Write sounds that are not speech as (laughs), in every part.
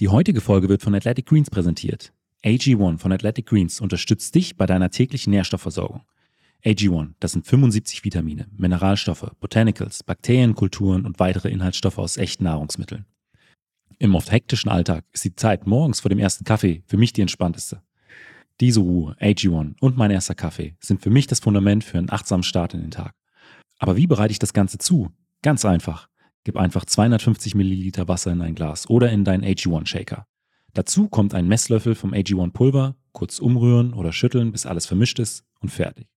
Die heutige Folge wird von Athletic Greens präsentiert. AG1 von Athletic Greens unterstützt dich bei deiner täglichen Nährstoffversorgung. AG1, das sind 75 Vitamine, Mineralstoffe, Botanicals, Bakterienkulturen und weitere Inhaltsstoffe aus echten Nahrungsmitteln. Im oft hektischen Alltag ist die Zeit morgens vor dem ersten Kaffee für mich die entspannteste. Diese Ruhe, AG1 und mein erster Kaffee sind für mich das Fundament für einen achtsamen Start in den Tag. Aber wie bereite ich das Ganze zu? Ganz einfach. Gib einfach 250 Milliliter Wasser in ein Glas oder in deinen AG1 Shaker. Dazu kommt ein Messlöffel vom AG1 Pulver, kurz umrühren oder schütteln, bis alles vermischt ist und fertig.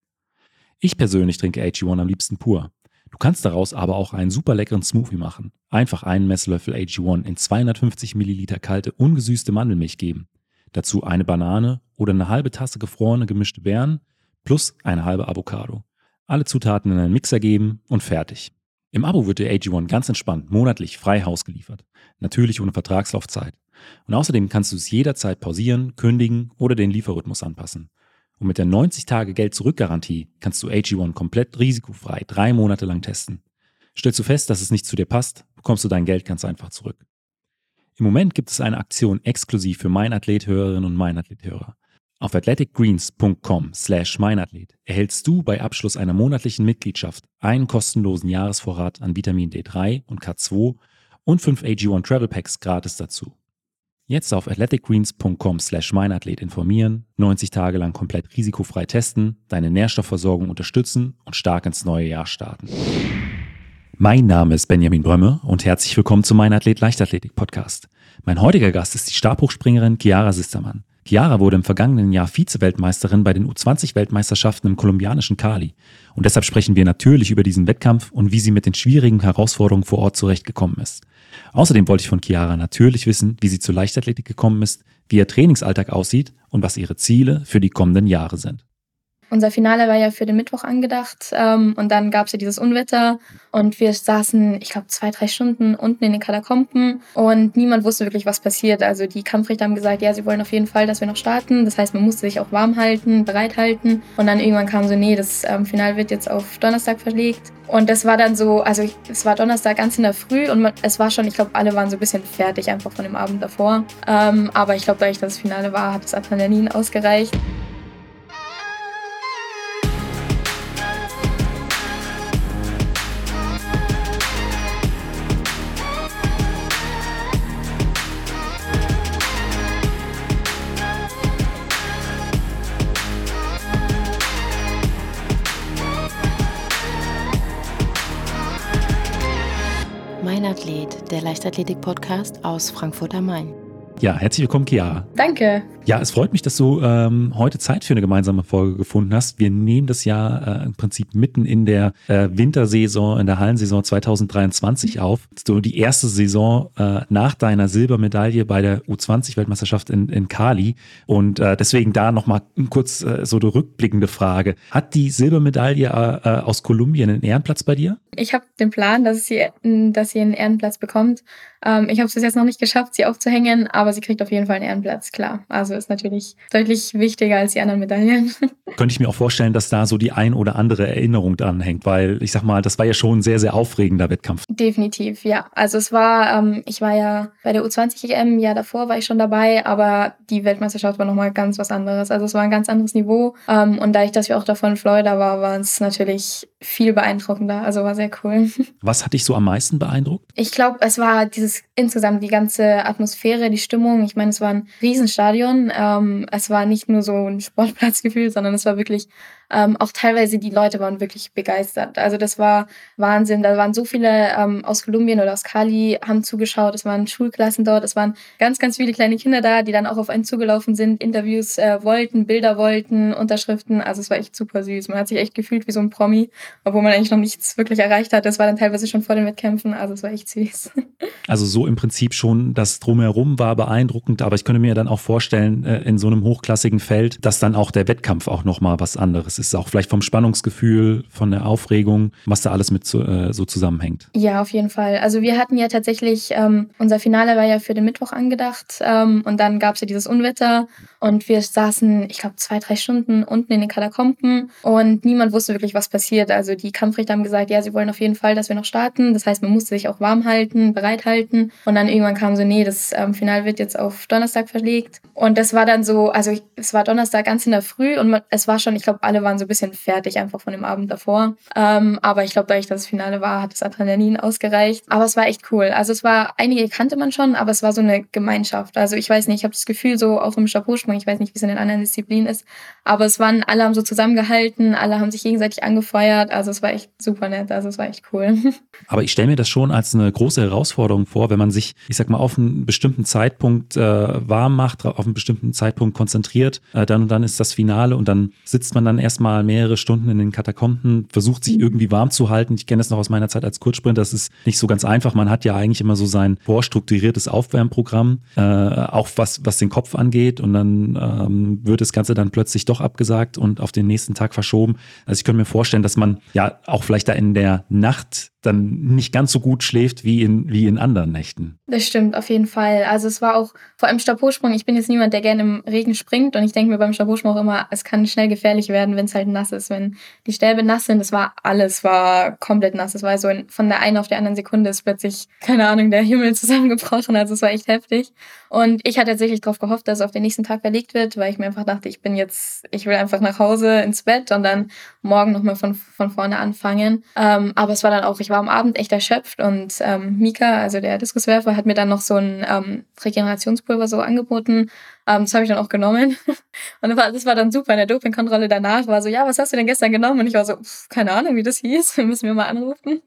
Ich persönlich trinke AG1 am liebsten pur. Du kannst daraus aber auch einen super leckeren Smoothie machen. Einfach einen Messlöffel AG1 in 250 Milliliter kalte, ungesüßte Mandelmilch geben. Dazu eine Banane oder eine halbe Tasse gefrorene gemischte Beeren plus eine halbe Avocado. Alle Zutaten in einen Mixer geben und fertig. Im Abo wird dir AG1 ganz entspannt monatlich frei Haus geliefert. Natürlich ohne Vertragslaufzeit. Und außerdem kannst du es jederzeit pausieren, kündigen oder den Lieferrhythmus anpassen. Und mit der 90-Tage-Geld-Zurück-Garantie kannst du AG1 komplett risikofrei drei Monate lang testen. Stellst du fest, dass es nicht zu dir passt, bekommst du dein Geld ganz einfach zurück. Im Moment gibt es eine Aktion exklusiv für Meinathlet-Hörerinnen und Meinathlet-Hörer. Auf athleticgreens.com slash meinathlet erhältst du bei Abschluss einer monatlichen Mitgliedschaft einen kostenlosen Jahresvorrat an Vitamin D3 und K2 und 5 AG1 Travel Packs gratis dazu. Jetzt auf athleticgreens.com slash meinathlet informieren, 90 Tage lang komplett risikofrei testen, deine Nährstoffversorgung unterstützen und stark ins neue Jahr starten. Mein Name ist Benjamin Brömme und herzlich willkommen zum Mein Athlet Leichtathletik Podcast. Mein heutiger Gast ist die Stabhochspringerin Chiara Sistermann. Chiara wurde im vergangenen Jahr Vize-Weltmeisterin bei den U20-Weltmeisterschaften im kolumbianischen Cali. Und deshalb sprechen wir natürlich über diesen Wettkampf und wie sie mit den schwierigen Herausforderungen vor Ort zurechtgekommen ist. Außerdem wollte ich von Chiara natürlich wissen, wie sie zur Leichtathletik gekommen ist, wie ihr Trainingsalltag aussieht und was ihre Ziele für die kommenden Jahre sind. Unser Finale war ja für den Mittwoch angedacht ähm, und dann gab es ja dieses Unwetter und wir saßen, ich glaube, zwei, drei Stunden unten in den Katakomben und niemand wusste wirklich, was passiert. Also die Kampfrichter haben gesagt, ja, sie wollen auf jeden Fall, dass wir noch starten. Das heißt, man musste sich auch warm halten, bereit halten und dann irgendwann kam so, nee, das ähm, Finale wird jetzt auf Donnerstag verlegt. Und das war dann so, also es war Donnerstag ganz in der Früh und man, es war schon, ich glaube, alle waren so ein bisschen fertig einfach von dem Abend davor. Ähm, aber ich glaube, da ich das Finale war, hat das Adrenalin ausgereicht. Der Leichtathletik-Podcast aus Frankfurt am Main. Ja, herzlich willkommen, Chiara. Danke. Ja, es freut mich, dass du ähm, heute Zeit für eine gemeinsame Folge gefunden hast. Wir nehmen das ja äh, im Prinzip mitten in der äh, Wintersaison, in der Hallensaison 2023 auf. Du die erste Saison äh, nach deiner Silbermedaille bei der U20-Weltmeisterschaft in, in Cali. Und äh, deswegen da nochmal kurz äh, so eine rückblickende Frage. Hat die Silbermedaille äh, aus Kolumbien einen Ehrenplatz bei dir? Ich habe den Plan, dass sie, dass sie einen Ehrenplatz bekommt. Ähm, ich habe es bis jetzt noch nicht geschafft, sie aufzuhängen, aber sie kriegt auf jeden Fall einen Ehrenplatz, klar. Also ist natürlich deutlich wichtiger als die anderen Medaillen. (laughs) Könnte ich mir auch vorstellen, dass da so die ein oder andere Erinnerung dran hängt, weil ich sag mal, das war ja schon ein sehr, sehr aufregender Wettkampf. Definitiv, ja. Also es war, ähm, ich war ja bei der U20-EM, ja davor war ich schon dabei, aber die Weltmeisterschaft war nochmal ganz was anderes. Also es war ein ganz anderes Niveau. Ähm, und da ich, dass wir auch davon Florida war, war es natürlich viel beeindruckender. Also war sehr cool. (laughs) Was hat dich so am meisten beeindruckt? Ich glaube, es war dieses insgesamt die ganze Atmosphäre, die Stimmung. Ich meine, es war ein Riesenstadion. Ähm, es war nicht nur so ein Sportplatzgefühl, sondern es war wirklich ähm, auch teilweise die Leute waren wirklich begeistert. Also das war Wahnsinn. Da waren so viele ähm, aus Kolumbien oder aus Cali haben zugeschaut. Es waren Schulklassen dort. Es waren ganz, ganz viele kleine Kinder da, die dann auch auf einen zugelaufen sind, Interviews äh, wollten, Bilder wollten, Unterschriften. Also es war echt super süß. Man hat sich echt gefühlt wie so ein Promi, obwohl man eigentlich noch nichts wirklich erreicht hat. Das war dann teilweise schon vor den Wettkämpfen. Also es war echt süß. (laughs) Also so im Prinzip schon das Drumherum war beeindruckend, aber ich könnte mir dann auch vorstellen, äh, in so einem hochklassigen Feld, dass dann auch der Wettkampf auch nochmal was anderes ist, auch vielleicht vom Spannungsgefühl, von der Aufregung, was da alles mit so, äh, so zusammenhängt. Ja, auf jeden Fall. Also wir hatten ja tatsächlich, ähm, unser Finale war ja für den Mittwoch angedacht ähm, und dann gab es ja dieses Unwetter und wir saßen, ich glaube, zwei, drei Stunden unten in den Katakomben und niemand wusste wirklich, was passiert. Also die Kampfrichter haben gesagt, ja, sie wollen auf jeden Fall, dass wir noch starten. Das heißt, man musste sich auch warm halten, bereit halten und dann irgendwann kam so, nee, das ähm, Finale wird jetzt auf Donnerstag verlegt und das war dann so, also es war Donnerstag ganz in der Früh und man, es war schon, ich glaube, alle waren so ein bisschen fertig einfach von dem Abend davor. Ähm, aber ich glaube, dadurch, dass das Finale war, hat das Adrenalin ausgereicht. Aber es war echt cool. Also es war, einige kannte man schon, aber es war so eine Gemeinschaft. Also ich weiß nicht, ich habe das Gefühl, so auch im Chapeausprung, ich weiß nicht, wie es in den anderen Disziplinen ist, aber es waren, alle haben so zusammengehalten, alle haben sich gegenseitig angefeuert. Also es war echt super nett. Also es war echt cool. (laughs) Aber ich stelle mir das schon als eine große Herausforderung vor, wenn man sich, ich sag mal, auf einen bestimmten Zeitpunkt äh, warm macht, auf einen bestimmten Zeitpunkt konzentriert, äh, dann und dann ist das Finale und dann sitzt man dann erstmal mehrere Stunden in den Katakomben, versucht sich mhm. irgendwie warm zu halten. Ich kenne das noch aus meiner Zeit als Kurzsprinter, das ist nicht so ganz einfach. Man hat ja eigentlich immer so sein vorstrukturiertes Aufwärmprogramm, äh, auch was, was den Kopf angeht und dann ähm, wird das Ganze dann plötzlich doch abgesagt und auf den nächsten Tag verschoben. Also ich könnte mir vorstellen, dass man ja auch vielleicht da in der Nacht dann nicht ganz so gut schläft wie in, wie in anderen Nächten. Das stimmt, auf jeden Fall. Also es war auch vor allem Stabhochsprung. Ich bin jetzt niemand, der gerne im Regen springt und ich denke mir beim Stabhochsprung auch immer, es kann schnell gefährlich werden, wenn es halt nass ist. Wenn die Stäbe nass sind, das war alles, war komplett nass. Es war so in, von der einen auf die anderen Sekunde ist plötzlich, keine Ahnung, der Himmel (laughs) zusammengebrochen. Also es war echt heftig. Und ich hatte tatsächlich darauf gehofft, dass es auf den nächsten Tag verlegt wird, weil ich mir einfach dachte, ich bin jetzt, ich will einfach nach Hause ins Bett und dann morgen nochmal von, von vorne anfangen. Ähm, aber es war dann auch, ich war am Abend echt erschöpft und ähm, Mika, also der Diskuswerfer, hat mir dann noch so ein ähm, Regenerationspulver so angeboten. Ähm, das habe ich dann auch genommen. (laughs) Und das war, dann super. In der Dopingkontrolle danach war so, ja, was hast du denn gestern genommen? Und ich war so, pff, keine Ahnung, wie das hieß. (laughs) Müssen wir mal anrufen.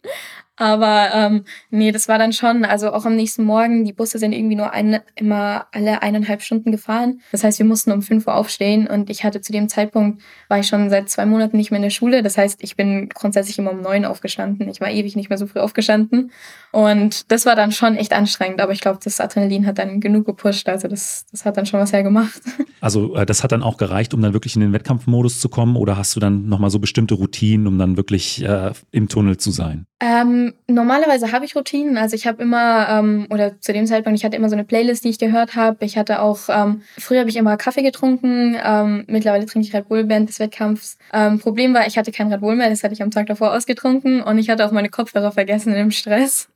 Aber ähm, nee, das war dann schon, also auch am nächsten Morgen, die Busse sind irgendwie nur eine, immer alle eineinhalb Stunden gefahren. Das heißt, wir mussten um fünf Uhr aufstehen und ich hatte zu dem Zeitpunkt, war ich schon seit zwei Monaten nicht mehr in der Schule. Das heißt, ich bin grundsätzlich immer um neun aufgestanden. Ich war ewig nicht mehr so früh aufgestanden. Und das war dann schon echt anstrengend, aber ich glaube, das Adrenalin hat dann genug gepusht. Also das, das hat dann schon was hergemacht. (laughs) Also äh, das hat dann auch gereicht, um dann wirklich in den Wettkampfmodus zu kommen oder hast du dann nochmal so bestimmte Routinen, um dann wirklich äh, im Tunnel zu sein? Ähm, normalerweise habe ich Routinen. Also ich habe immer, ähm, oder zu dem Zeitpunkt, ich hatte immer so eine Playlist, die ich gehört habe. Ich hatte auch, ähm, früher habe ich immer Kaffee getrunken. Ähm, mittlerweile trinke ich Red Bull während des Wettkampfs. Ähm, Problem war, ich hatte kein Red Bull mehr, das hatte ich am Tag davor ausgetrunken und ich hatte auch meine Kopfhörer vergessen in dem Stress.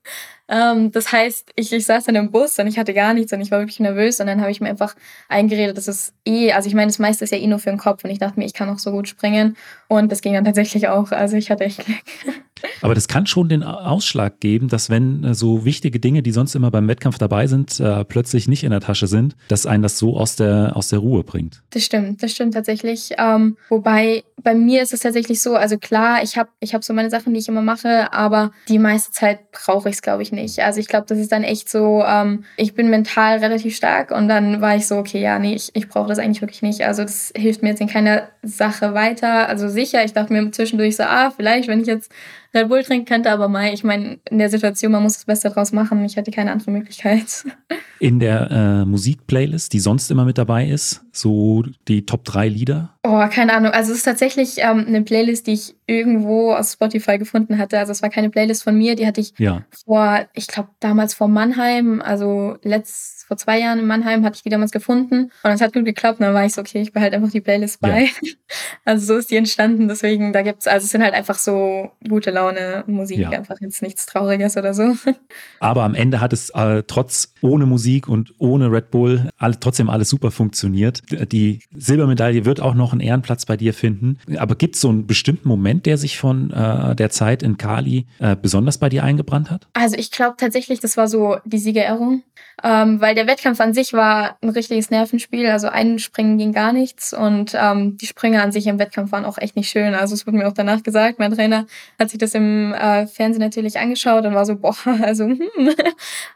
Ähm, das heißt, ich, ich saß dann im Bus und ich hatte gar nichts und ich war wirklich nervös und dann habe ich mir einfach eingeredet, dass es eh, also ich meine, das meiste ist ja eh nur für den Kopf und ich dachte mir, ich kann auch so gut springen und das ging dann tatsächlich auch. Also ich hatte echt Glück. (laughs) Aber das kann schon den Ausschlag geben, dass wenn äh, so wichtige Dinge, die sonst immer beim Wettkampf dabei sind, äh, plötzlich nicht in der Tasche sind, dass einen das so aus der, aus der Ruhe bringt. Das stimmt, das stimmt tatsächlich. Ähm, wobei bei mir ist es tatsächlich so, also klar, ich habe ich hab so meine Sachen, die ich immer mache, aber die meiste Zeit brauche ich es, glaube ich, nicht. Also ich glaube, das ist dann echt so, ähm, ich bin mental relativ stark und dann war ich so, okay, ja, nee, ich, ich brauche das eigentlich wirklich nicht. Also das hilft mir jetzt in keiner Sache weiter. Also sicher, ich dachte mir zwischendurch so, ah, vielleicht, wenn ich jetzt Red Bull trinken könnte, aber Mai, ich meine, in der Situation, man muss das Beste draus machen. Ich hatte keine andere Möglichkeit. (laughs) In der äh, Musikplaylist, die sonst immer mit dabei ist, so die Top 3 Lieder? Oh, keine Ahnung. Also es ist tatsächlich ähm, eine Playlist, die ich irgendwo aus Spotify gefunden hatte. Also es war keine Playlist von mir, die hatte ich ja. vor, ich glaube damals vor Mannheim, also letzt vor zwei Jahren in Mannheim hatte ich die damals gefunden und es hat gut geklappt. Und dann war ich so, okay, ich behalte einfach die Playlist bei. Ja. (laughs) Also so ist die entstanden. Deswegen, da gibt's, also es sind halt einfach so gute Laune Musik, ja. einfach jetzt nichts Trauriges oder so. (laughs) Aber am Ende hat es äh, trotz ohne Musik und ohne Red Bull alle, trotzdem alles super funktioniert. Die Silbermedaille wird auch noch einen Ehrenplatz bei dir finden. Aber gibt es so einen bestimmten Moment, der sich von äh, der Zeit in Kali äh, besonders bei dir eingebrannt hat? Also ich glaube tatsächlich, das war so die Siegerehrung, ähm, weil der Wettkampf an sich war ein richtiges Nervenspiel. Also ein Springen ging gar nichts und ähm, die Springer an sich im Wettkampf waren auch echt nicht schön. Also es wurde mir auch danach gesagt, mein Trainer hat sich das im äh, Fernsehen natürlich angeschaut und war so, boah, (laughs) also hm.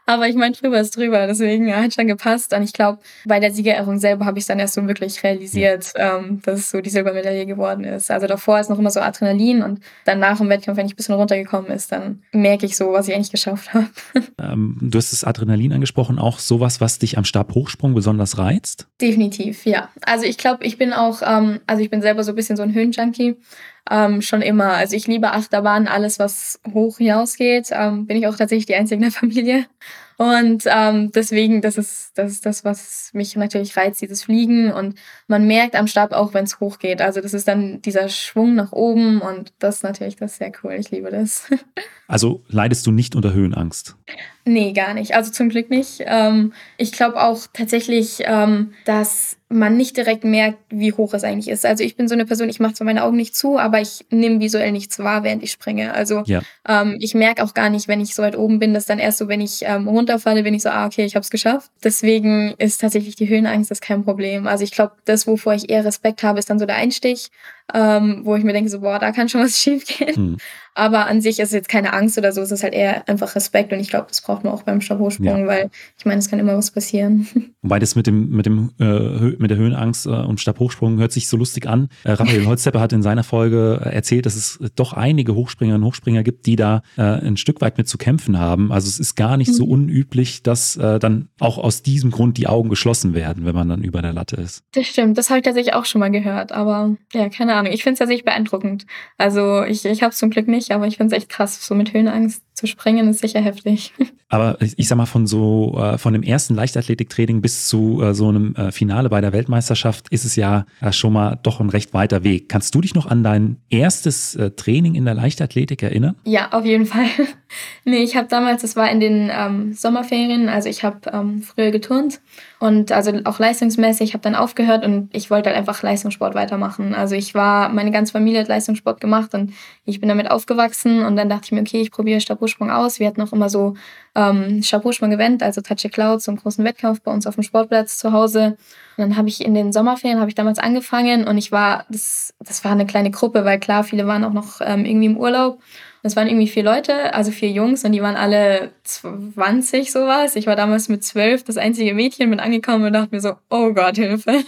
Aber ich meine, drüber ist drüber, deswegen ja, hat schon gepasst. Und ich glaube, bei der Siegerehrung selber habe ich dann erst so wirklich realisiert, ähm, dass es so die Silbermedaille geworden ist. Also davor ist noch immer so Adrenalin und dann nach dem Wettkampf, wenn ich ein bisschen runtergekommen ist, dann merke ich so, was ich eigentlich geschafft habe. Ähm, du hast das Adrenalin angesprochen, auch sowas, was dich am Stabhochsprung besonders reizt? Definitiv, ja. Also ich glaube, ich bin auch, ähm, also ich bin selber so ein bisschen so ein Höhenjunkie ähm, schon immer. Also ich liebe Achterbahn, alles, was hoch hinausgeht. Ähm, bin ich auch tatsächlich die Einzige in der (laughs) Familie. Und ähm, deswegen, das ist, das ist das, was mich natürlich reizt, dieses Fliegen. Und man merkt am Stab auch, wenn es hochgeht. Also das ist dann dieser Schwung nach oben und das ist natürlich, das ist sehr cool. Ich liebe das. (laughs) Also leidest du nicht unter Höhenangst? Nee, gar nicht. Also zum Glück nicht. Ähm, ich glaube auch tatsächlich, ähm, dass man nicht direkt merkt, wie hoch es eigentlich ist. Also ich bin so eine Person, ich mache zwar meine Augen nicht zu, aber ich nehme visuell nichts wahr, während ich springe. Also ja. ähm, ich merke auch gar nicht, wenn ich so weit oben bin, dass dann erst so, wenn ich ähm, runterfalle, bin ich so, ah, okay, ich habe es geschafft. Deswegen ist tatsächlich die Höhenangst das kein Problem. Also ich glaube, das, wovor ich eher Respekt habe, ist dann so der Einstich, ähm, wo ich mir denke, so, boah, da kann schon was (laughs) schief gehen. Hm. Aber an sich ist es jetzt keine Angst oder so, es ist halt eher einfach Respekt und ich glaube, das braucht man auch beim Stabhochsprung, ja. weil ich meine, es kann immer was passieren. (laughs) Wobei das mit dem, mit dem, äh, mit der Höhenangst äh, und Stabhochsprung hört sich so lustig an. Äh, Raphael Holztepper hat in seiner Folge erzählt, dass es doch einige Hochspringerinnen und Hochspringer gibt, die da äh, ein Stück weit mit zu kämpfen haben. Also es ist gar nicht mhm. so unüblich, dass äh, dann auch aus diesem Grund die Augen geschlossen werden, wenn man dann über der Latte ist. Das stimmt, das habe ich tatsächlich auch schon mal gehört, aber ja, keine Ahnung. Ich finde es tatsächlich beeindruckend. Also ich, ich habe es zum Glück nicht, aber ich finde es echt krass, so mit Höhenangst zu springen, ist sicher heftig. (laughs) Aber ich sag mal, von so, äh, von dem ersten Leichtathletiktraining bis zu äh, so einem äh, Finale bei der Weltmeisterschaft ist es ja schon mal doch ein recht weiter Weg. Kannst du dich noch an dein erstes Training in der Leichtathletik erinnern? Ja, auf jeden Fall. (laughs) nee, ich habe damals, das war in den ähm, Sommerferien, also ich habe ähm, früher geturnt und also auch leistungsmäßig, habe dann aufgehört und ich wollte halt einfach Leistungssport weitermachen. Also ich war, meine ganze Familie hat Leistungssport gemacht und ich bin damit aufgewachsen und dann dachte ich mir, okay, ich probiere Stabhochsprung aus. Wir hatten auch immer so ähm, Stabhochsprung-Event, also Touch Cloud, so einen großen Wettkampf bei uns auf dem Sportplatz zu Hause. Und dann habe ich in den Sommerferien, habe ich damals angefangen und ich war, das, das war eine kleine Gruppe, weil klar, viele waren auch noch ähm, irgendwie im Urlaub. Es waren irgendwie vier Leute, also vier Jungs und die waren alle 20 sowas. Ich war damals mit zwölf das einzige Mädchen, bin angekommen und dachte mir so, oh Gott, Hilfe.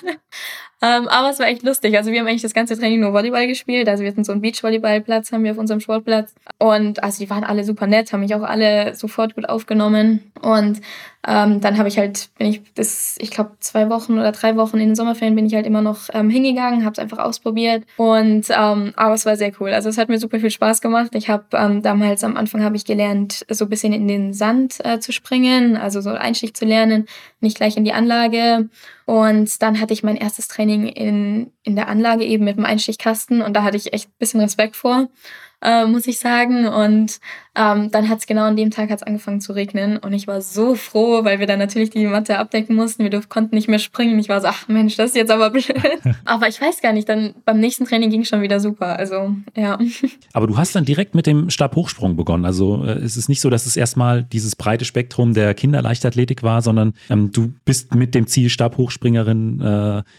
Ähm, aber es war echt lustig. Also wir haben eigentlich das ganze Training nur Volleyball gespielt. Also wir hatten so einen Beachvolleyballplatz, haben wir auf unserem Sportplatz. Und also die waren alle super nett, haben mich auch alle sofort gut aufgenommen. Und ähm, dann habe ich halt, bin ich bis, ich glaube, zwei Wochen oder drei Wochen in den Sommerferien bin ich halt immer noch ähm, hingegangen, habe es einfach ausprobiert. Und ähm, aber es war sehr cool. Also es hat mir super viel Spaß gemacht. Ich habe ähm, damals am Anfang habe ich gelernt, so ein bisschen in den Sand äh, zu springen, also so Einstich zu lernen, nicht gleich in die Anlage. Und dann hatte ich mein erstes Training in, in der Anlage eben mit dem Einstichkasten und da hatte ich echt ein bisschen Respekt vor äh, muss ich sagen. Und ähm, dann hat es genau an dem Tag hat's angefangen zu regnen und ich war so froh, weil wir dann natürlich die Matte abdecken mussten. Wir konnten nicht mehr springen. Ich war so, ach Mensch, das ist jetzt aber (laughs) blöd. (laughs) aber ich weiß gar nicht, dann beim nächsten Training ging schon wieder super. Also ja. (laughs) Aber du hast dann direkt mit dem Stabhochsprung begonnen. Also äh, es ist nicht so, dass es erstmal dieses breite Spektrum der Kinderleichtathletik war, sondern ähm, du bist mit dem Ziel Stabhochspringerin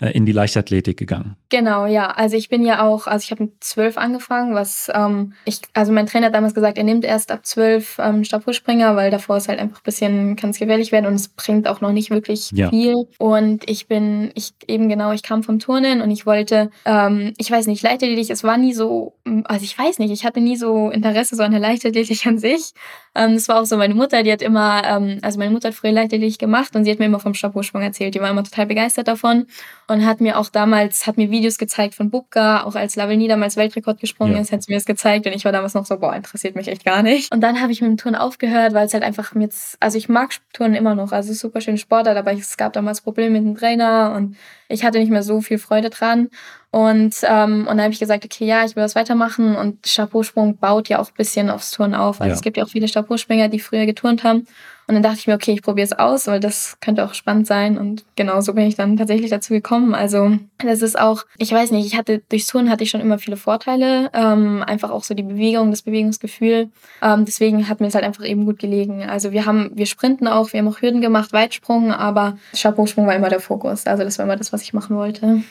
äh, in die Leichtathletik gegangen. Genau, ja. Also ich bin ja auch, also ich habe mit zwölf angefangen, was ähm, ich, also mein Trainer hat damals gesagt, er nimmt erst ab zwölf ähm, Stabhochspringer, weil davor ist halt einfach ein bisschen, kann es gefährlich werden und es bringt auch noch nicht wirklich ja. viel. Und ich bin, ich eben genau, ich kam vom Turnen und ich wollte, ähm, ich weiß nicht, Leichtathletik, es war nie so, also ich weiß nicht, ich hatte nie so Interesse so an der Leichtathletik an sich. Ähm, das war auch so meine Mutter, die hat immer, ähm, also meine Mutter hat früher Leichtathletik gemacht und sie hat mir immer vom Stabhochsprung erzählt. Die war immer total begeistert davon und hat mir auch damals, hat mir Videos gezeigt von Bubka, auch als Laveni damals Weltrekord gesprungen ja. ist, hat sie mir das gezeigt und ich war damals noch so, boah, interessiert mich echt gar nicht. Und dann habe ich mit dem Turnen aufgehört, weil es halt einfach jetzt, also ich mag Turnen immer noch, also super schön Sportart, aber es gab damals Probleme mit dem Trainer und ich hatte nicht mehr so viel Freude dran. Und, ähm, und dann habe ich gesagt, okay, ja, ich will das weitermachen. Und Stabhochsprung baut ja auch ein bisschen aufs Turnen auf. Also ja. es gibt ja auch viele Stabhochspringer, die früher geturnt haben. Und dann dachte ich mir, okay, ich probiere es aus, weil das könnte auch spannend sein. Und genau so bin ich dann tatsächlich dazu gekommen. Also das ist auch, ich weiß nicht, ich hatte durchs Touren hatte ich schon immer viele Vorteile. Ähm, einfach auch so die Bewegung, das Bewegungsgefühl. Ähm, deswegen hat mir es halt einfach eben gut gelegen. Also wir haben, wir sprinten auch, wir haben auch Hürden gemacht, Weitsprung, aber Stabhochsprung war immer der Fokus. Also das war immer das, was ich machen wollte.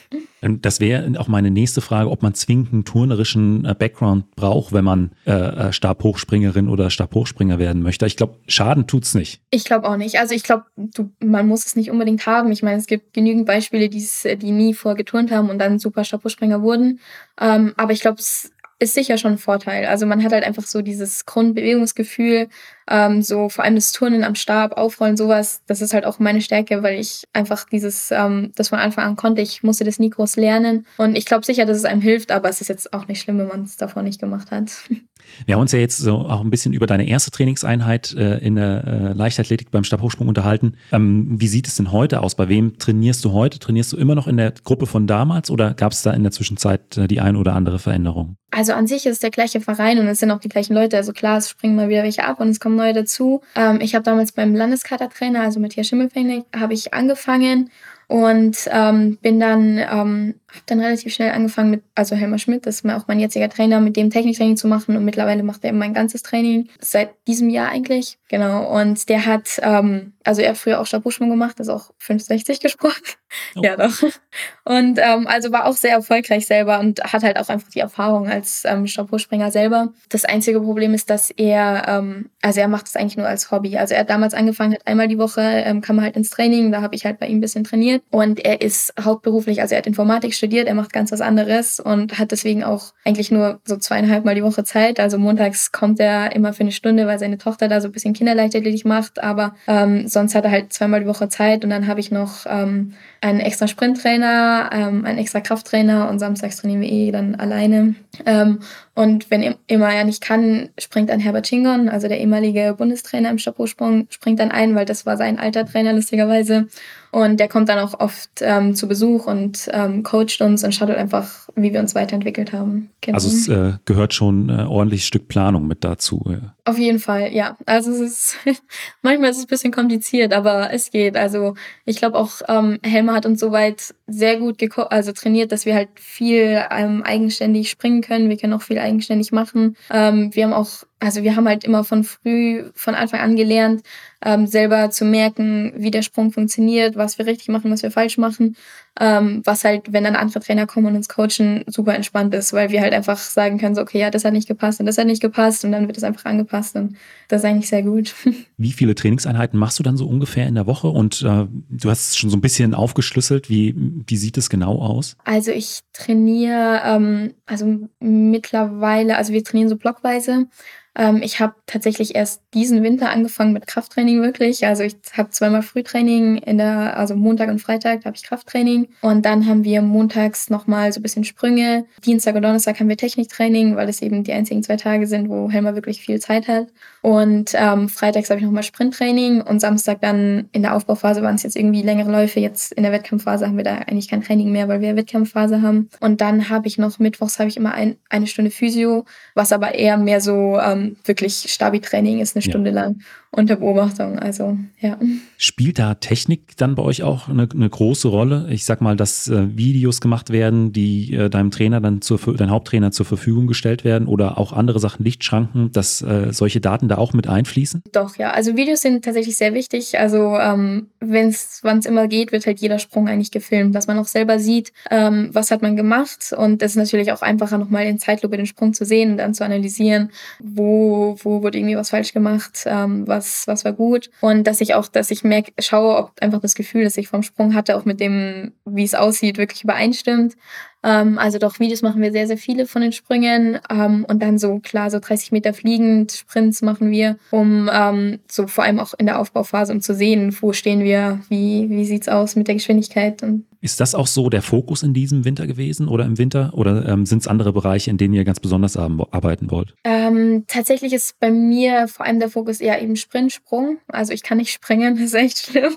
Das wäre auch meine nächste Frage, ob man zwingend einen turnerischen äh, Background braucht, wenn man äh, äh Stabhochspringerin oder Stabhochspringer werden möchte. Ich glaube, Schaden tut's nicht. Ich glaube auch nicht. Also ich glaube, man muss es nicht unbedingt haben. Ich meine, es gibt genügend Beispiele, die nie vorher geturnt haben und dann super Stabhochspringer wurden. Ähm, aber ich glaube, es ist sicher schon ein Vorteil. Also man hat halt einfach so dieses Grundbewegungsgefühl, ähm, so vor allem das Turnen am Stab, Aufrollen, sowas, das ist halt auch meine Stärke, weil ich einfach dieses, ähm, das von Anfang an konnte. Ich musste das nie groß lernen. Und ich glaube sicher, dass es einem hilft, aber es ist jetzt auch nicht schlimm, wenn man es davor nicht gemacht hat. Wir haben uns ja jetzt so auch ein bisschen über deine erste Trainingseinheit äh, in der äh, Leichtathletik beim Stabhochsprung unterhalten. Ähm, wie sieht es denn heute aus? Bei wem trainierst du heute? Trainierst du immer noch in der Gruppe von damals oder gab es da in der Zwischenzeit äh, die ein oder andere Veränderung? Also an sich ist der gleiche Verein und es sind auch die gleichen Leute. Also klar, es springen mal wieder welche ab und es kommen neue dazu. Ähm, ich habe damals beim Landeskadertrainer, also Matthias Schimmelfänglich, habe ich angefangen und ähm, bin dann, ähm, habe dann relativ schnell angefangen mit, also Helmer Schmidt, das ist auch mein jetziger Trainer, mit dem Techniktraining zu machen und mittlerweile macht er mein ganzes Training, seit diesem Jahr eigentlich, genau. Und der hat, ähm, also er hat früher auch Stabhochsprung gemacht, ist auch 560 gesprungen. Oh. ja, doch. Und ähm, also war auch sehr erfolgreich selber und hat halt auch einfach die Erfahrung als ähm, Stabhochspringer selber. Das einzige Problem ist, dass er, ähm, also er macht es eigentlich nur als Hobby. Also er hat damals angefangen, hat einmal die Woche ähm, kam er halt ins Training, da habe ich halt bei ihm ein bisschen trainiert und er ist hauptberuflich, also er hat Informatik studiert, er macht ganz was anderes und hat deswegen auch eigentlich nur so zweieinhalb Mal die Woche Zeit. Also montags kommt er immer für eine Stunde, weil seine Tochter da so ein bisschen Kinderleichtathletik macht, aber ähm, sonst hat er halt zweimal die Woche Zeit und dann habe ich noch ähm, einen extra Sprinttrainer, ähm, einen extra Krafttrainer und samstags trainieren wir eh dann alleine. Ähm, und wenn immer er nicht kann, springt dann Herbert Chingon, also der ehemalige Bundestrainer im Stabhochsprung, springt dann ein, weil das war sein alter Trainer lustigerweise. Und der kommt dann auch oft ähm, zu Besuch und ähm, coacht uns und schaut halt einfach, wie wir uns weiterentwickelt haben. Genau. Also es äh, gehört schon äh, ordentlich Stück Planung mit dazu. Ja. Auf jeden Fall, ja. Also es ist (laughs) manchmal ist es ein bisschen kompliziert, aber es geht. Also ich glaube auch ähm, Helmer hat uns soweit sehr gut also trainiert, dass wir halt viel ähm, eigenständig springen können. Wir können auch viel eigenständig machen. Ähm, wir haben auch also wir haben halt immer von früh, von Anfang an gelernt, ähm, selber zu merken, wie der Sprung funktioniert, was wir richtig machen, was wir falsch machen. Ähm, was halt, wenn dann andere Trainer kommen und uns coachen, super entspannt ist, weil wir halt einfach sagen können, so, okay, ja, das hat nicht gepasst und das hat nicht gepasst und dann wird es einfach angepasst und das ist eigentlich sehr gut. (laughs) Wie viele Trainingseinheiten machst du dann so ungefähr in der Woche und äh, du hast es schon so ein bisschen aufgeschlüsselt, wie, wie sieht es genau aus? Also ich trainiere, ähm, also mittlerweile, also wir trainieren so blockweise. Ähm, ich habe tatsächlich erst diesen Winter angefangen mit Krafttraining wirklich. Also ich habe zweimal Frühtraining in der, also Montag und Freitag habe ich Krafttraining und dann haben wir montags nochmal so ein bisschen Sprünge. Dienstag und Donnerstag haben wir Techniktraining, weil es eben die einzigen zwei Tage sind, wo Helmer wirklich viel Zeit hat. Und ähm, freitags habe ich nochmal Sprinttraining und Samstag dann in der Aufbauphase waren es jetzt irgendwie längere Läufe. Jetzt in der Wettkampfphase haben wir da eigentlich kein Training mehr, weil wir Wettkampfphase haben. Und dann habe ich noch mittwochs habe ich immer ein, eine Stunde Physio, was aber eher mehr so ähm, wirklich Stabi-Training ist, eine Stunde ja. lang unter Beobachtung. Also ja. Spielt da Technik dann bei euch auch eine, eine große Rolle? Ich sag mal, dass äh, Videos gemacht werden, die äh, deinem Trainer dann zur dein Haupttrainer zur Verfügung gestellt werden oder auch andere Sachen, Lichtschranken, dass äh, solche Daten da auch mit einfließen? Doch, ja. Also Videos sind tatsächlich sehr wichtig. Also ähm, wenn es immer geht, wird halt jeder Sprung eigentlich gefilmt, dass man auch selber sieht, ähm, was hat man gemacht. Und es ist natürlich auch einfacher, nochmal in Zeitlupe den Sprung zu sehen und dann zu analysieren, wo, wo wurde irgendwie was falsch gemacht, ähm, was was, was war gut. Und dass ich auch, dass ich merke, schaue, ob einfach das Gefühl, das ich vom Sprung hatte, auch mit dem, wie es aussieht, wirklich übereinstimmt. Ähm, also doch Videos machen wir sehr, sehr viele von den Sprüngen. Ähm, und dann so, klar, so 30 Meter fliegend, Sprints machen wir, um ähm, so vor allem auch in der Aufbauphase, um zu sehen, wo stehen wir, wie, wie sieht es aus mit der Geschwindigkeit. Und ist das auch so der Fokus in diesem Winter gewesen oder im Winter? Oder ähm, sind es andere Bereiche, in denen ihr ganz besonders arbeiten wollt? Ähm, tatsächlich ist bei mir vor allem der Fokus eher eben Sprintsprung. Also ich kann nicht springen, (laughs) das ist echt schlimm.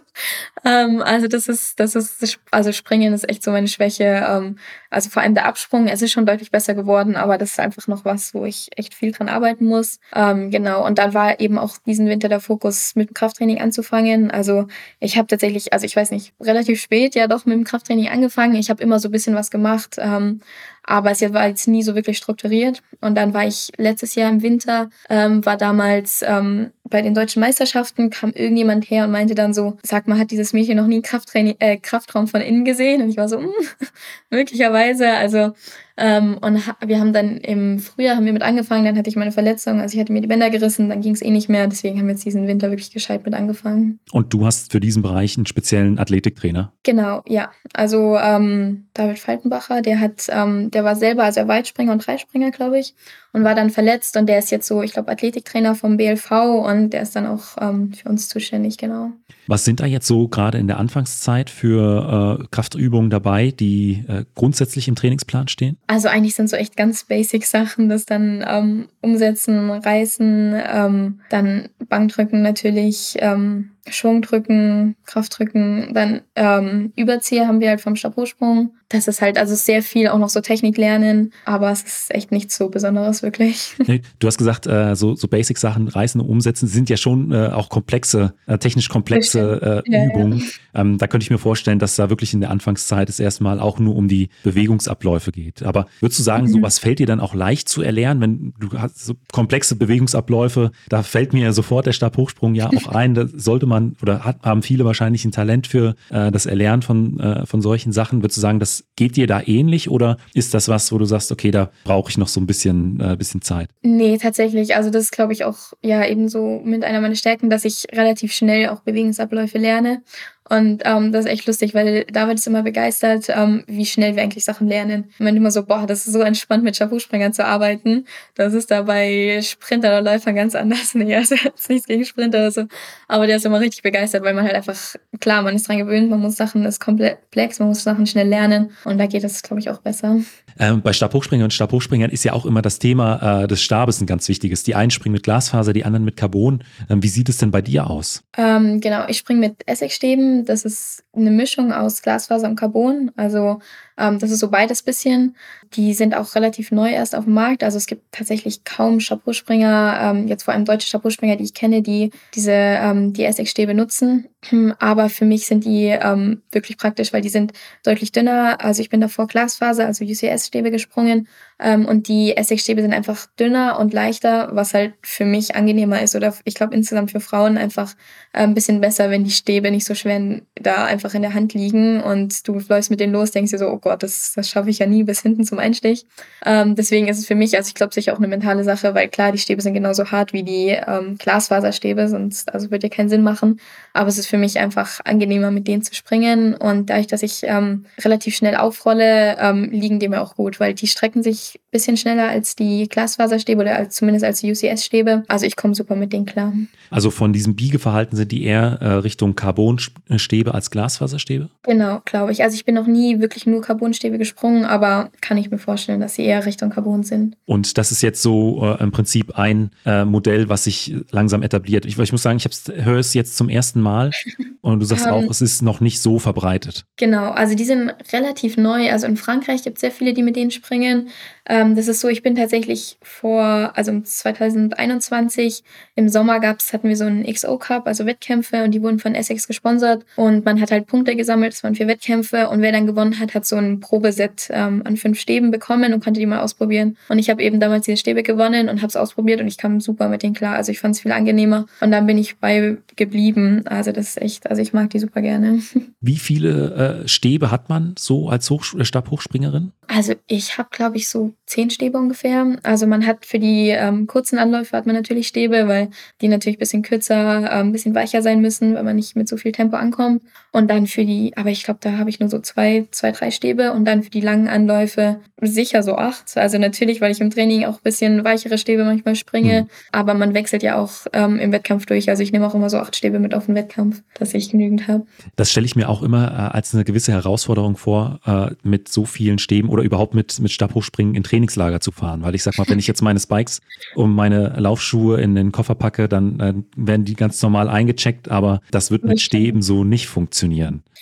Ähm, also das ist, das ist, also Springen ist echt so meine Schwäche. Also vor allem der Absprung, es ist schon deutlich besser geworden, aber das ist einfach noch was, wo ich echt viel dran arbeiten muss. Ähm, genau. Und dann war eben auch diesen Winter der Fokus, mit dem Krafttraining anzufangen. Also ich habe tatsächlich, also ich weiß nicht, relativ spät ja doch mit dem Krafttraining angefangen. Ich habe immer so ein bisschen was gemacht. Ähm, aber es war jetzt nie so wirklich strukturiert. Und dann war ich letztes Jahr im Winter, ähm, war damals ähm, bei den deutschen Meisterschaften, kam irgendjemand her und meinte dann so, sag mal, hat dieses Mädchen noch nie Krafttraining, äh, Kraftraum von innen gesehen? Und ich war so, mh, (laughs) möglicherweise. Also ähm, und wir haben dann im Frühjahr haben wir mit angefangen, dann hatte ich meine Verletzung, also ich hatte mir die Bänder gerissen, dann ging es eh nicht mehr, deswegen haben wir jetzt diesen Winter wirklich gescheit mit angefangen. Und du hast für diesen Bereich einen speziellen Athletiktrainer? Genau, ja. Also ähm, David Faltenbacher, der hat, ähm, der war selber, also er Weitspringer und Dreispringer, glaube ich, und war dann verletzt und der ist jetzt so, ich glaube, Athletiktrainer vom BLV und der ist dann auch ähm, für uns zuständig, genau. Was sind da jetzt so gerade in der Anfangszeit für äh, Kraftübungen dabei, die äh, grundsätzlich im Trainingsplan stehen? Also eigentlich sind so echt ganz basic Sachen, das dann ähm, umsetzen, reißen, ähm, dann Bankdrücken natürlich, ähm, Schwungdrücken, Kraftdrücken, dann ähm, Überzieher haben wir halt vom Stabhochsprung. Das ist halt also sehr viel auch noch so Technik lernen, aber es ist echt nichts so Besonderes wirklich. (laughs) Du hast gesagt, äh, so, so Basic-Sachen reißen und umsetzen sind ja schon äh, auch komplexe, äh, technisch komplexe äh, ja, Übungen. Ja. Ähm, da könnte ich mir vorstellen, dass da wirklich in der Anfangszeit es erstmal auch nur um die Bewegungsabläufe geht. Aber würdest du sagen, mhm. sowas fällt dir dann auch leicht zu erlernen, wenn du hast so komplexe Bewegungsabläufe, da fällt mir sofort der Stabhochsprung ja (laughs) auch ein, da sollte man man oder hat, haben viele wahrscheinlich ein Talent für äh, das Erlernen von, äh, von solchen Sachen. Würdest du sagen, das geht dir da ähnlich oder ist das was, wo du sagst, okay, da brauche ich noch so ein bisschen, äh, bisschen Zeit? Nee, tatsächlich. Also das ist, glaube ich, auch ja eben so mit einer meiner Stärken, dass ich relativ schnell auch Bewegungsabläufe lerne und ähm, das ist echt lustig, weil David ist immer begeistert, ähm, wie schnell wir eigentlich Sachen lernen. Ich meine immer so, boah, das ist so entspannt, mit Schafuspringern zu arbeiten. Das ist da bei Sprinter oder Läufern ganz anders. (laughs) Nee, also jetzt nichts gegen Sprinter oder so. Aber der ist immer richtig begeistert, weil man halt einfach, klar, man ist dran gewöhnt, man muss Sachen, das ist komplex, man muss Sachen schnell lernen. Und da geht es, glaube ich, auch besser. Ähm, bei Stabhochspringern und Stabhochspringern ist ja auch immer das Thema äh, des Stabes ein ganz wichtiges. Die einen springen mit Glasfaser, die anderen mit Carbon. Ähm, wie sieht es denn bei dir aus? Ähm, genau, ich springe mit Essigstäben. Das ist eine Mischung aus Glasfaser und Carbon. Also ähm, das ist so beides bisschen. Die sind auch relativ neu erst auf dem Markt. Also es gibt tatsächlich kaum Chapeauspringer, ähm, jetzt vor allem deutsche Chapeauspringer, die ich kenne, die diese ähm, die Essigstäbe nutzen. (clears throat) Aber für mich sind die ähm, wirklich praktisch, weil die sind deutlich dünner. Also ich bin davor Glasfaser, also UCS-Stäbe gesprungen ähm, und die Essigstäbe sind einfach dünner und leichter, was halt für mich angenehmer ist. Oder ich glaube insgesamt für Frauen einfach äh, ein bisschen besser, wenn die Stäbe nicht so schwer da einfach in der Hand liegen und du läufst mit denen los, denkst dir so, oh Gott, das, das schaffe ich ja nie bis hinten zum Einstich. Ähm, deswegen ist es für mich, also ich glaube, sicher auch eine mentale Sache, weil klar, die Stäbe sind genauso hart wie die ähm, Glasfaserstäbe, sonst also würde ja keinen Sinn machen. Aber es ist für mich einfach angenehmer, mit denen zu springen. Und dadurch, dass ich ähm, relativ schnell aufrolle, ähm, liegen die mir auch gut, weil die strecken sich ein bisschen schneller als die Glasfaserstäbe oder als, zumindest als die UCS-Stäbe. Also ich komme super mit denen klar. Also von diesem Biegeverhalten sind die eher äh, Richtung Carbonstäbe als Glasfaserstäbe? Genau, glaube ich. Also ich bin noch nie wirklich nur Carbonstäbe gesprungen, aber kann ich mir vorstellen, dass sie eher Richtung Carbon sind. Und das ist jetzt so äh, im Prinzip ein äh, Modell, was sich langsam etabliert. Ich, ich muss sagen, ich höre es jetzt zum ersten Mal (laughs) und du sagst um, auch, ähm, es ist noch nicht so verbreitet. Genau, also die sind relativ neu. Also in Frankreich gibt es sehr viele, die mit denen springen. Ähm, das ist so, ich bin tatsächlich vor, also 2021 im Sommer gab's, hatten wir so einen XO Cup, also Wettkämpfe und die wurden von Essex gesponsert und man hat halt Punkte gesammelt, das waren vier Wettkämpfe und wer dann gewonnen hat, hat so ein Probeset ähm, an fünf Stäben bekommen und konnte die mal ausprobieren. Und ich habe eben damals diese Stäbe gewonnen und habe es ausprobiert und ich kam super mit denen klar. Also ich fand es viel angenehmer und dann bin ich bei geblieben. Also das ist echt, also ich mag die super gerne. (laughs) Wie viele äh, Stäbe hat man so als Hoch Stabhochspringerin? Also ich habe, glaube ich, so zehn Stäbe ungefähr. Also man hat für die ähm, kurzen Anläufe hat man natürlich Stäbe, weil die natürlich ein bisschen kürzer, äh, ein bisschen weicher sein müssen, weil man nicht mit so viel Tempo ankommt. Und dann für die, aber ich glaube, da habe ich nur so zwei, zwei, drei Stäbe und dann für die langen Anläufe sicher so acht. Also natürlich, weil ich im Training auch ein bisschen weichere Stäbe manchmal springe, mhm. aber man wechselt ja auch ähm, im Wettkampf durch. Also ich nehme auch immer so acht Stäbe mit auf den Wettkampf, dass ich genügend habe. Das stelle ich mir auch immer äh, als eine gewisse Herausforderung vor, äh, mit so vielen Stäben oder überhaupt mit, mit Stabhochspringen in Trainingslager zu fahren. Weil ich sag mal, wenn ich jetzt meine Spikes und meine Laufschuhe in den Koffer packe, dann äh, werden die ganz normal eingecheckt, aber das wird mit Stäben so nicht funktionieren.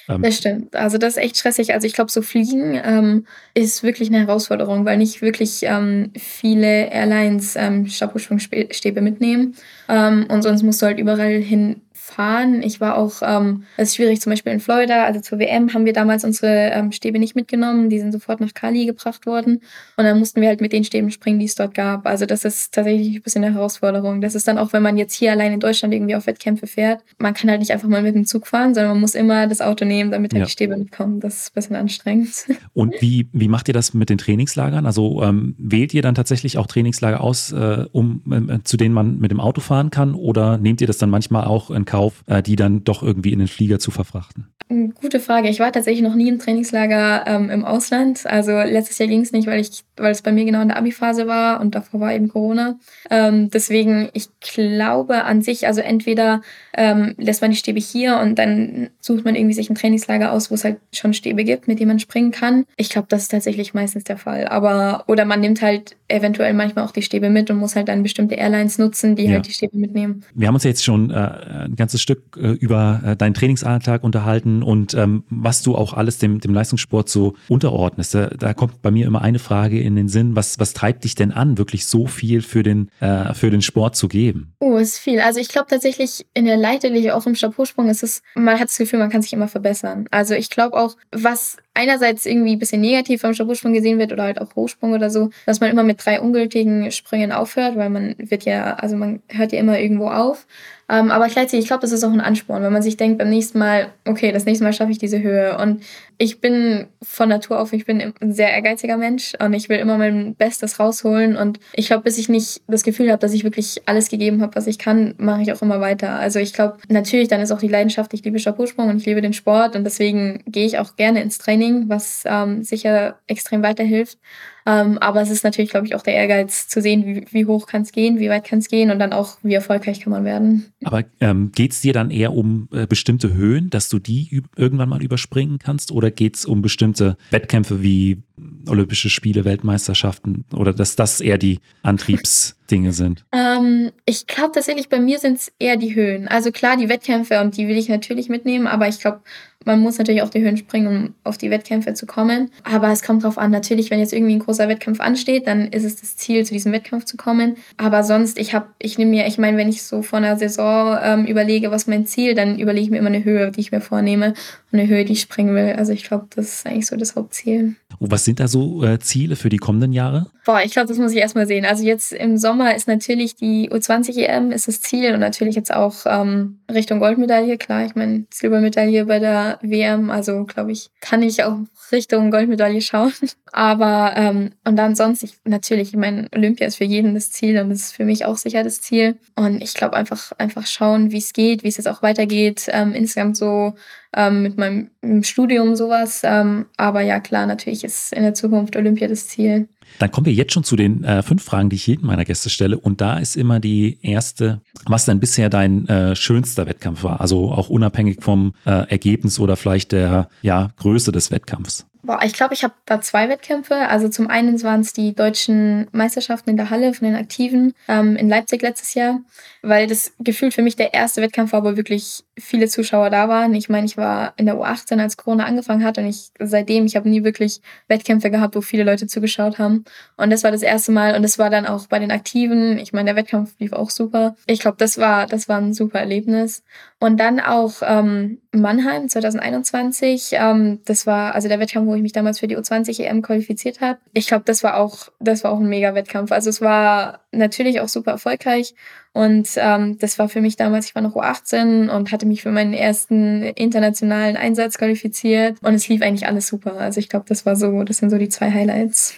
Ähm, das stimmt. Also das ist echt stressig. Also ich glaube, so Fliegen ähm, ist wirklich eine Herausforderung, weil nicht wirklich ähm, viele Airlines ähm, Stabhochsprungstäbe mitnehmen. Ähm, und sonst musst du halt überall hin fahren. Ich war auch, ähm, es ist schwierig, zum Beispiel in Florida, also zur WM haben wir damals unsere ähm, Stäbe nicht mitgenommen. Die sind sofort nach Cali gebracht worden. Und dann mussten wir halt mit den Stäben springen, die es dort gab. Also das ist tatsächlich ein bisschen eine Herausforderung. Das ist dann auch, wenn man jetzt hier allein in Deutschland irgendwie auf Wettkämpfe fährt, man kann halt nicht einfach mal mit dem Zug fahren, sondern man muss immer das Auto nehmen, damit halt ja. die Stäbe mitkommen. Das ist ein bisschen anstrengend. (laughs) Und wie, wie macht ihr das mit den Trainingslagern? Also ähm, wählt ihr dann tatsächlich auch Trainingslager aus, äh, um, äh, zu denen man mit dem Auto fahren kann? Oder nehmt ihr das dann manchmal auch in Kauf, äh, die dann doch irgendwie in den Flieger zu verfrachten? Gute Frage. Ich war tatsächlich noch nie im Trainingslager ähm, im Ausland. Also letztes Jahr ging es nicht, weil ich, weil es bei mir genau in der Abi-Phase war und davor war eben Corona. Ähm, deswegen, ich glaube an sich, also entweder ähm, lässt man die Stäbe hier und dann sucht man irgendwie sich ein Trainingslager aus, wo es halt schon Stäbe gibt, mit denen man springen kann. Ich glaube, das ist tatsächlich meistens der Fall. Aber oder man nimmt halt eventuell manchmal auch die Stäbe mit und muss halt dann bestimmte Airlines nutzen, die ja. halt die Stäbe mitnehmen. Wir haben uns ja jetzt schon äh, ein ganzes Stück äh, über äh, deinen Trainingsalltag unterhalten und ähm, was du auch alles dem, dem Leistungssport so unterordnest. Da, da, kommt bei mir immer eine Frage in den Sinn, was, was treibt dich denn an, wirklich so viel für den, äh, für den Sport zu geben? Oh, ist viel. Also ich glaube tatsächlich in der Leiterlinie, auch im Stabhochsprung, ist es, man hat das Gefühl, man kann sich immer verbessern. Also ich glaube auch, was einerseits irgendwie ein bisschen negativ am Stabhochsprung gesehen wird oder halt auch Hochsprung oder so, dass man immer mit drei ungültigen Sprüngen aufhört, weil man wird ja, also man hört ja immer irgendwo auf. Ähm, aber gleichzeitig, ich glaube, das ist auch ein Ansporn, wenn man sich denkt, beim nächsten Mal, okay, das nächste Mal schaffe ich diese Höhe. Und ich bin von Natur auf, ich bin ein sehr ehrgeiziger Mensch und ich will immer mein Bestes rausholen. Und ich glaube, bis ich nicht das Gefühl habe, dass ich wirklich alles gegeben habe, was ich kann, mache ich auch immer weiter. Also ich glaube, natürlich, dann ist auch die Leidenschaft, ich liebe Stabhochsprung und ich liebe den Sport und deswegen gehe ich auch gerne ins Training, was ähm, sicher extrem weiterhilft. Ähm, aber es ist natürlich, glaube ich, auch der Ehrgeiz zu sehen, wie, wie hoch kann es gehen, wie weit kann es gehen und dann auch, wie erfolgreich kann man werden. Aber ähm, geht es dir dann eher um äh, bestimmte Höhen, dass du die irgendwann mal überspringen kannst? Oder geht es um bestimmte Wettkämpfe wie Olympische Spiele, Weltmeisterschaften? Oder dass das eher die Antriebsdinge sind? Ähm, ich glaube tatsächlich, bei mir sind es eher die Höhen. Also klar, die Wettkämpfe und die will ich natürlich mitnehmen, aber ich glaube, man muss natürlich auch die Höhen springen, um auf die Wettkämpfe zu kommen. Aber es kommt drauf an. Natürlich, wenn jetzt irgendwie ein großer Wettkampf ansteht, dann ist es das Ziel, zu diesem Wettkampf zu kommen. Aber sonst, ich habe, ich nehme mir, ich meine, wenn ich so vor einer Saison ähm, überlege, was mein Ziel, dann überlege ich mir immer eine Höhe, die ich mir vornehme und eine Höhe, die ich springen will. Also ich glaube, das ist eigentlich so das Hauptziel. Und was sind da so äh, Ziele für die kommenden Jahre? Boah, ich glaube, das muss ich erstmal sehen. Also jetzt im Sommer ist natürlich die U20 EM ist das Ziel und natürlich jetzt auch ähm, Richtung Goldmedaille. Klar, ich meine Silbermedaille bei der WM, also glaube ich, kann ich auch Richtung Goldmedaille schauen. (laughs) Aber ähm, und dann sonst, ich, natürlich, ich meine, Olympia ist für jeden das Ziel und das ist für mich auch sicher das Ziel. Und ich glaube einfach, einfach schauen, wie es geht, wie es jetzt auch weitergeht. Ähm, insgesamt so ähm, mit meinem Studium sowas. Ähm, aber ja, klar, natürlich ist in der Zukunft Olympia das Ziel. Dann kommen wir jetzt schon zu den äh, fünf Fragen, die ich jedem meiner Gäste stelle. Und da ist immer die erste, was denn bisher dein äh, schönster Wettkampf war? Also auch unabhängig vom äh, Ergebnis oder vielleicht der ja, Größe des Wettkampfs. Boah, ich glaube, ich habe da zwei Wettkämpfe. Also zum einen waren es die deutschen Meisterschaften in der Halle von den Aktiven ähm, in Leipzig letztes Jahr, weil das gefühlt für mich der erste Wettkampf war, wo wirklich viele Zuschauer da waren. Ich meine, ich war in der U18, als Corona angefangen hat und ich seitdem, ich habe nie wirklich Wettkämpfe gehabt, wo viele Leute zugeschaut haben. Und das war das erste Mal und das war dann auch bei den Aktiven. Ich meine, der Wettkampf lief auch super. Ich glaube, das war, das war ein super Erlebnis. Und dann auch ähm, Mannheim 2021. Ähm, das war also der Wettkampf, wo ich mich damals für die U20 EM qualifiziert habe. Ich glaube, das war auch, das war auch ein mega Wettkampf. Also es war natürlich auch super erfolgreich und ähm, das war für mich damals, ich war noch U18 und hatte mich für meinen ersten internationalen Einsatz qualifiziert. Und es lief eigentlich alles super. Also ich glaube, das war so, das sind so die zwei Highlights.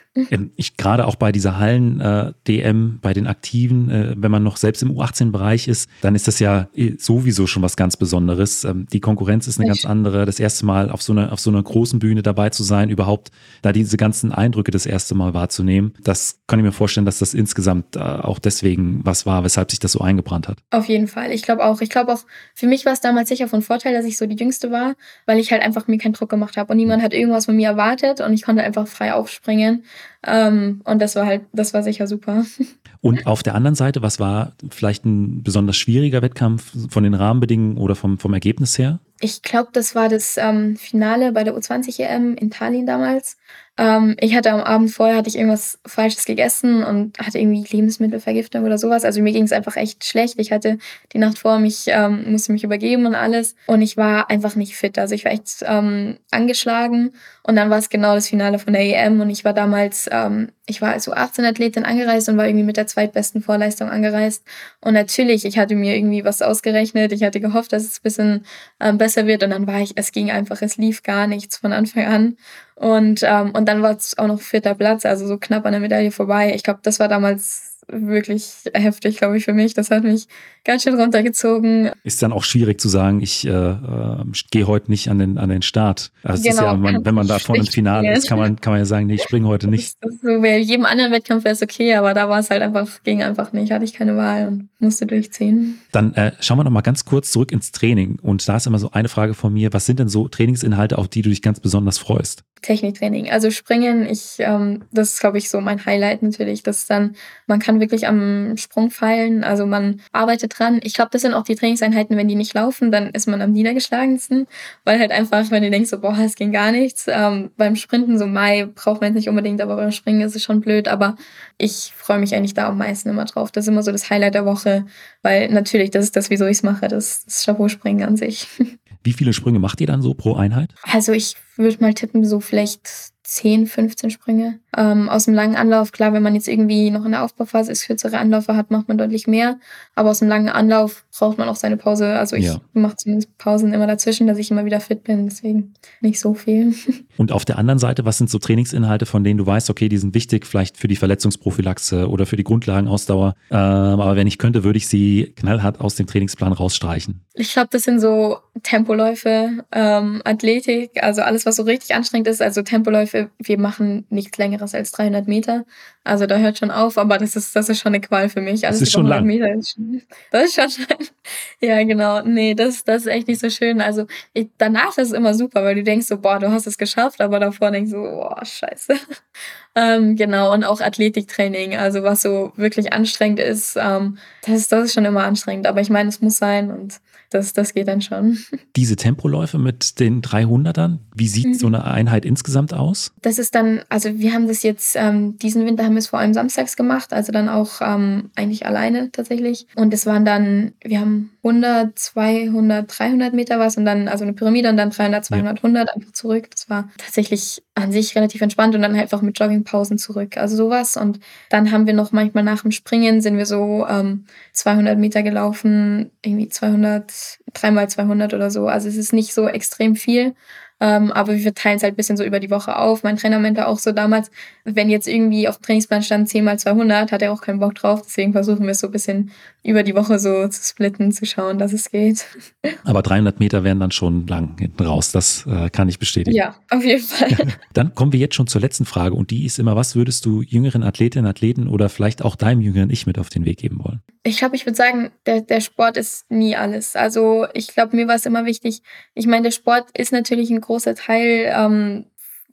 Ich gerade auch bei dieser Hallen-DM, äh, bei den Aktiven, äh, wenn man noch selbst im U18-Bereich ist, dann ist das ja äh, sowieso schon was ganz Besonderes. Ähm, die Konkurrenz ist eine ganz andere. Das erste Mal auf so einer auf so einer großen Bühne dabei zu sein, überhaupt da diese ganzen Eindrücke das erste Mal wahrzunehmen, das kann ich mir vorstellen, dass das insgesamt äh, auch deswegen was war, weshalb sich das das so eingebrannt hat. Auf jeden Fall. Ich glaube auch. Ich glaube auch, für mich war es damals sicher von Vorteil, dass ich so die Jüngste war, weil ich halt einfach mir keinen Druck gemacht habe und niemand hat irgendwas von mir erwartet und ich konnte einfach frei aufspringen. Ähm, und das war halt, das war sicher super. (laughs) Und auf der anderen Seite, was war vielleicht ein besonders schwieriger Wettkampf von den Rahmenbedingungen oder vom, vom Ergebnis her? Ich glaube, das war das ähm, Finale bei der U20 EM in Tallinn damals. Ähm, ich hatte am Abend vorher hatte ich irgendwas Falsches gegessen und hatte irgendwie Lebensmittelvergiftung oder sowas. Also mir ging es einfach echt schlecht. Ich hatte die Nacht vor mich, ähm, musste mich übergeben und alles. Und ich war einfach nicht fit. Also ich war echt ähm, angeschlagen. Und dann war es genau das Finale von der EM. Und ich war damals, ähm, ich war also 18 Athletin angereist und war irgendwie mit der zweitbesten Vorleistung angereist. Und natürlich, ich hatte mir irgendwie was ausgerechnet. Ich hatte gehofft, dass es ein bisschen ähm, besser wird. Und dann war ich, es ging einfach, es lief gar nichts von Anfang an. Und, ähm, und dann war es auch noch vierter Platz, also so knapp an der Medaille vorbei. Ich glaube, das war damals wirklich heftig, glaube ich, für mich. Das hat mich ganz schön runtergezogen. Ist dann auch schwierig zu sagen, ich äh, äh, gehe heute nicht an den, an den Start. Also genau, ja, man, wenn man da (laughs) vorne im Finale ist, kann man, kann man ja sagen, nee, ich springe heute nicht. Das, das so, bei jedem anderen Wettkampf wäre es okay, aber da war es halt einfach, ging einfach nicht, hatte ich keine Wahl und musste durchziehen. Dann äh, schauen wir noch mal ganz kurz zurück ins Training. Und da ist immer so eine Frage von mir, was sind denn so Trainingsinhalte, auf die du dich ganz besonders freust? Techniktraining. Also Springen, ich, ähm, das ist, glaube ich, so mein Highlight natürlich. dass dann, man kann wirklich am Sprung feilen, also man arbeitet dran. Ich glaube, das sind auch die Trainingseinheiten, wenn die nicht laufen, dann ist man am niedergeschlagensten, weil halt einfach, wenn du denkst, so, boah, es ging gar nichts. Ähm, beim Sprinten, so Mai, braucht man jetzt nicht unbedingt, aber beim Springen ist es schon blöd. Aber ich freue mich eigentlich da am meisten immer drauf. Das ist immer so das Highlight der Woche, weil natürlich, das ist das, wieso ich es mache, das, das Chapeau-Springen an sich. (laughs) Wie viele Sprünge macht ihr dann so pro Einheit? Also ich würde mal tippen, so vielleicht 10, 15 Sprünge. Ähm, aus dem langen Anlauf, klar, wenn man jetzt irgendwie noch in der Aufbauphase ist, kürzere Anläufe hat, macht man deutlich mehr. Aber aus dem langen Anlauf braucht man auch seine Pause. Also ich ja. mache zumindest Pausen immer dazwischen, dass ich immer wieder fit bin. Deswegen nicht so viel. (laughs) Und auf der anderen Seite, was sind so Trainingsinhalte, von denen du weißt, okay, die sind wichtig, vielleicht für die Verletzungsprophylaxe oder für die Grundlagenausdauer. Ähm, aber wenn ich könnte, würde ich sie knallhart aus dem Trainingsplan rausstreichen. Ich glaube, das sind so Tempoläufe, ähm, Athletik, also alles, was so richtig anstrengend ist. Also Tempoläufe wir machen nichts längeres als 300 Meter. Also da hört schon auf, aber das ist, das ist schon eine Qual für mich. Alles das ist schon lang. Meter ist schon, das ist schon, (laughs) ja genau. Nee, das, das ist echt nicht so schön. Also ich, danach ist es immer super, weil du denkst so, boah, du hast es geschafft, aber davor denkst du, boah, scheiße. (laughs) ähm, genau, und auch Athletiktraining, also was so wirklich anstrengend ist, ähm, das, das ist schon immer anstrengend. Aber ich meine, es muss sein und das, das geht dann schon. (laughs) Diese Tempoläufe mit den 300ern, wie sieht mhm. so eine Einheit insgesamt aus? Das ist dann, also wir haben das jetzt, ähm, diesen Winter haben wir es vor allem samstags gemacht, also dann auch ähm, eigentlich alleine tatsächlich. Und es waren dann, wir haben 100, 200, 300 Meter was und dann, also eine Pyramide und dann 300, 200, ja. 100 einfach zurück. Das war tatsächlich an sich relativ entspannt und dann halt einfach mit Joggingpausen zurück. Also sowas. Und dann haben wir noch manchmal nach dem Springen sind wir so ähm, 200 Meter gelaufen, irgendwie 200, dreimal 200 oder so. Also es ist nicht so extrem viel. Ähm, aber wir teilen es halt ein bisschen so über die Woche auf. Mein Trainer meinte auch so damals, wenn jetzt irgendwie auf dem Trainingsplan stand 10 mal 200, hat er auch keinen Bock drauf. Deswegen versuchen wir es so ein bisschen über die Woche so zu splitten, zu schauen, dass es geht. (laughs) Aber 300 Meter wären dann schon lang hinten raus. Das äh, kann ich bestätigen. Ja, auf jeden Fall. (laughs) (laughs) dann kommen wir jetzt schon zur letzten Frage und die ist immer, was würdest du jüngeren Athletinnen, Athleten oder vielleicht auch deinem jüngeren Ich mit auf den Weg geben wollen? Ich glaube, ich würde sagen, der, der Sport ist nie alles. Also ich glaube, mir war es immer wichtig. Ich meine, der Sport ist natürlich ein großer Teil ähm,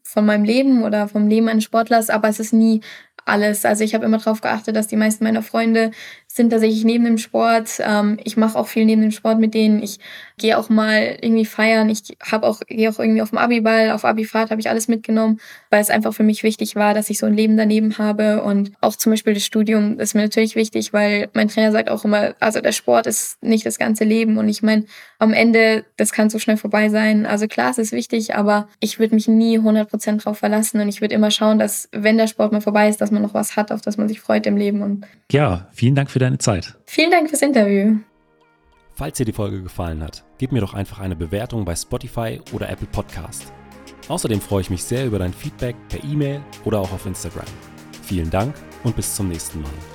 von meinem Leben oder vom Leben eines Sportlers, aber es ist nie alles. Also ich habe immer darauf geachtet, dass die meisten meiner Freunde sind tatsächlich neben dem Sport. Ähm, ich mache auch viel neben dem Sport mit denen. Ich gehe auch mal irgendwie feiern. Ich habe auch gehe auch irgendwie auf dem Abiball, auf Abifahrt habe ich alles mitgenommen, weil es einfach für mich wichtig war, dass ich so ein Leben daneben habe und auch zum Beispiel das Studium ist mir natürlich wichtig, weil mein Trainer sagt auch immer, also der Sport ist nicht das ganze Leben und ich meine, am Ende das kann so schnell vorbei sein. Also klar, es ist wichtig, aber ich würde mich nie 100% drauf verlassen und ich würde immer schauen, dass wenn der Sport mal vorbei ist, dass man noch was hat, auf das man sich freut im Leben und ja, vielen Dank für deine Zeit. Vielen Dank fürs Interview. Falls dir die Folge gefallen hat, gib mir doch einfach eine Bewertung bei Spotify oder Apple Podcast. Außerdem freue ich mich sehr über dein Feedback per E-Mail oder auch auf Instagram. Vielen Dank und bis zum nächsten Mal.